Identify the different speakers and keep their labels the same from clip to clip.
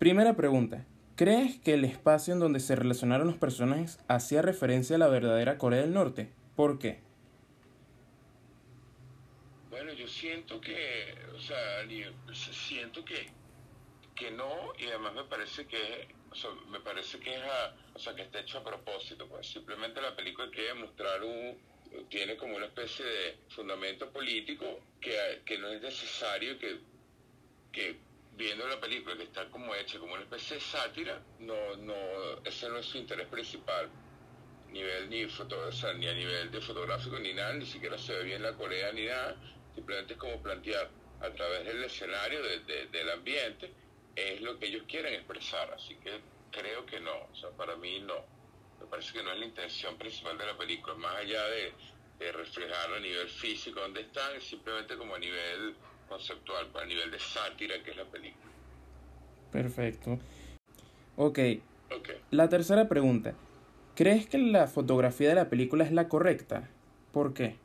Speaker 1: Primera pregunta. ¿Crees que el espacio en donde se relacionaron los personajes hacía referencia a la verdadera Corea del Norte? ¿Por qué?
Speaker 2: Bueno, yo siento que, o sea, siento que, que no, y además me parece que, me parece que es o sea, que está hecho a propósito, pues simplemente la película quiere mostrar un, tiene como una especie de fundamento político que, que no es necesario que, que viendo la película que está como hecha como una especie de sátira, no, no, ese no es su interés principal nivel ni foto, ni a nivel de fotográfico ni nada, ni siquiera se ve bien la Corea ni nada, simplemente es como plantear a través del escenario, del ambiente, es lo que ellos quieren expresar, así que creo que no, o sea, para mí no, me parece que no es la intención principal de la película, más allá de, de reflejar a nivel físico donde están, es simplemente como a nivel conceptual, a nivel de sátira que es la película.
Speaker 1: Perfecto. Ok. okay. La tercera pregunta. ¿Crees que la fotografía de la película es la correcta? ¿Por qué?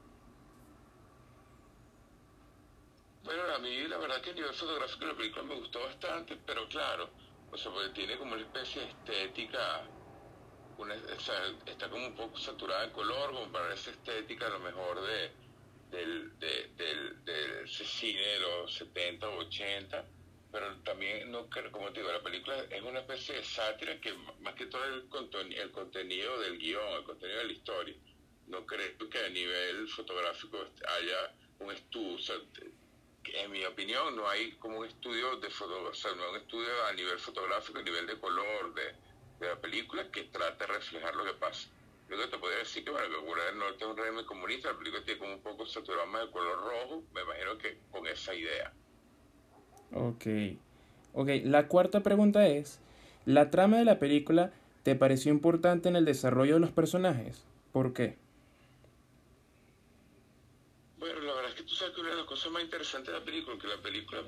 Speaker 2: Bueno, a mí la verdad que a nivel fotográfico la película me gustó bastante, pero claro, o sea, porque tiene como una especie de estética, una, o sea, está como un poco saturada de color, como para esa estética a lo mejor de, del, de, del, del cine de los 70 o 80, pero también, no como te digo, la película es una especie de sátira que más que todo el, el contenido del guion, el contenido de la historia. No creo que a nivel fotográfico haya un estudio, o sea, en mi opinión no hay como un estudio de foto, o sea, no un estudio a nivel fotográfico, a nivel de color de, de la película que trate de reflejar lo que pasa. Yo que te podría decir que, bueno, que Corea del Norte es un régimen comunista, la película tiene como un poco saturado más de color rojo, me imagino que con esa idea.
Speaker 1: Ok. Ok, la cuarta pregunta es, ¿la trama de la película te pareció importante en el desarrollo de los personajes? ¿Por qué?
Speaker 2: Bueno, la verdad es que tú sabes que una de las cosas más interesantes de la película, que la película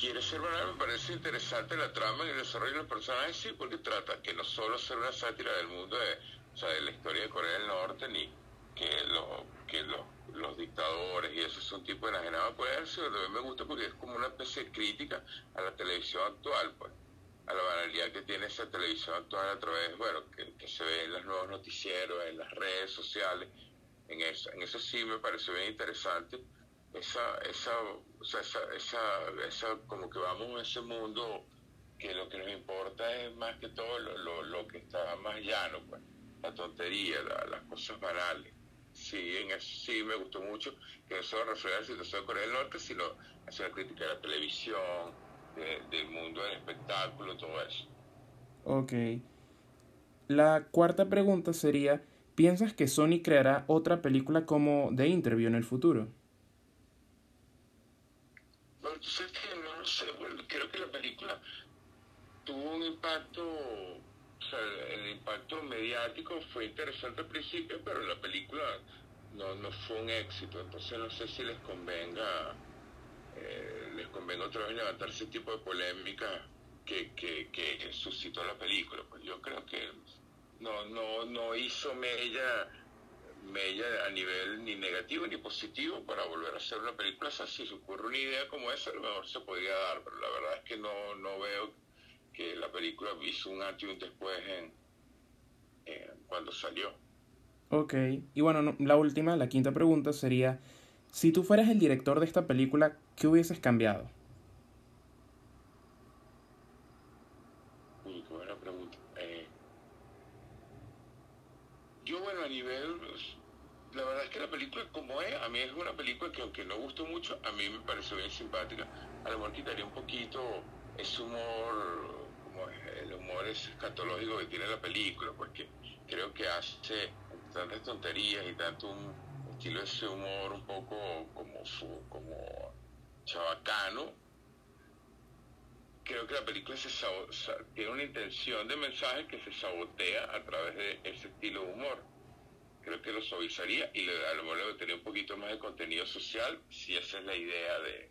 Speaker 2: quiere ser verdad, me parece interesante la trama y el desarrollo de los personajes, sí, porque trata que no solo ser una sátira del mundo de, o sea, de la historia de Corea del Norte, ni que, lo, que lo, los dictadores y eso es un tipo de enajenado puede ser, también me gusta porque es como una especie de crítica a la televisión actual, pues, a la banalidad que tiene esa televisión actual a través, bueno, que, se ve en los nuevos noticieros, en las redes sociales, en eso, en eso sí me parece bien interesante, esa, esa, o sea, esa, esa, esa, como que vamos en ese mundo que lo que nos importa es más que todo lo, lo, lo que está más llano, pues, la tontería, las cosas banales sí, en eso sí me gustó mucho, que no solo la situación de Corea del Norte, sino hacer la crítica de la televisión, del mundo del espectáculo, todo eso.
Speaker 1: Ok. La cuarta pregunta sería, ¿piensas que Sony creará otra película como The Interview en el futuro?
Speaker 2: Que no lo sé, bueno, creo que la película tuvo un impacto el impacto mediático fue interesante al principio, pero la película no, no fue un éxito. Entonces no sé si les convenga, eh, les convenga otra vez levantar ese tipo de polémica que, que, suscitó la película. Pues yo creo que no, no, no hizo mella, mella a nivel ni negativo ni positivo para volver a hacer una película. O sea, si se ocurre una idea como esa, a lo mejor se podría dar, pero la verdad es que no, no veo que la película hizo un antes y un después en, cuando salió.
Speaker 1: Ok, y bueno, la última, la quinta pregunta sería, si tú fueras el director de esta película, ¿qué hubieses cambiado?
Speaker 2: Uy, qué buena pregunta. Eh, yo, bueno, a nivel, la verdad es que la película como es, a mí es una película que aunque no gustó mucho, a mí me pareció bien simpática. A lo mejor quitaría un poquito ese humor el humor es escatológico que tiene la película, porque creo que hace tantas tonterías y tanto un estilo de ese humor un poco como, como chabacano. Creo que la película se tiene una intención de mensaje que se sabotea a través de ese estilo de humor. Creo que lo suavizaría y a lo mejor le tener un poquito más de contenido social si esa es la idea de,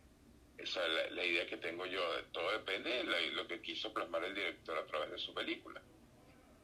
Speaker 2: esa es la, idea que tengo yo. Todo depende de lo que quiso plasmar el director a través de su película.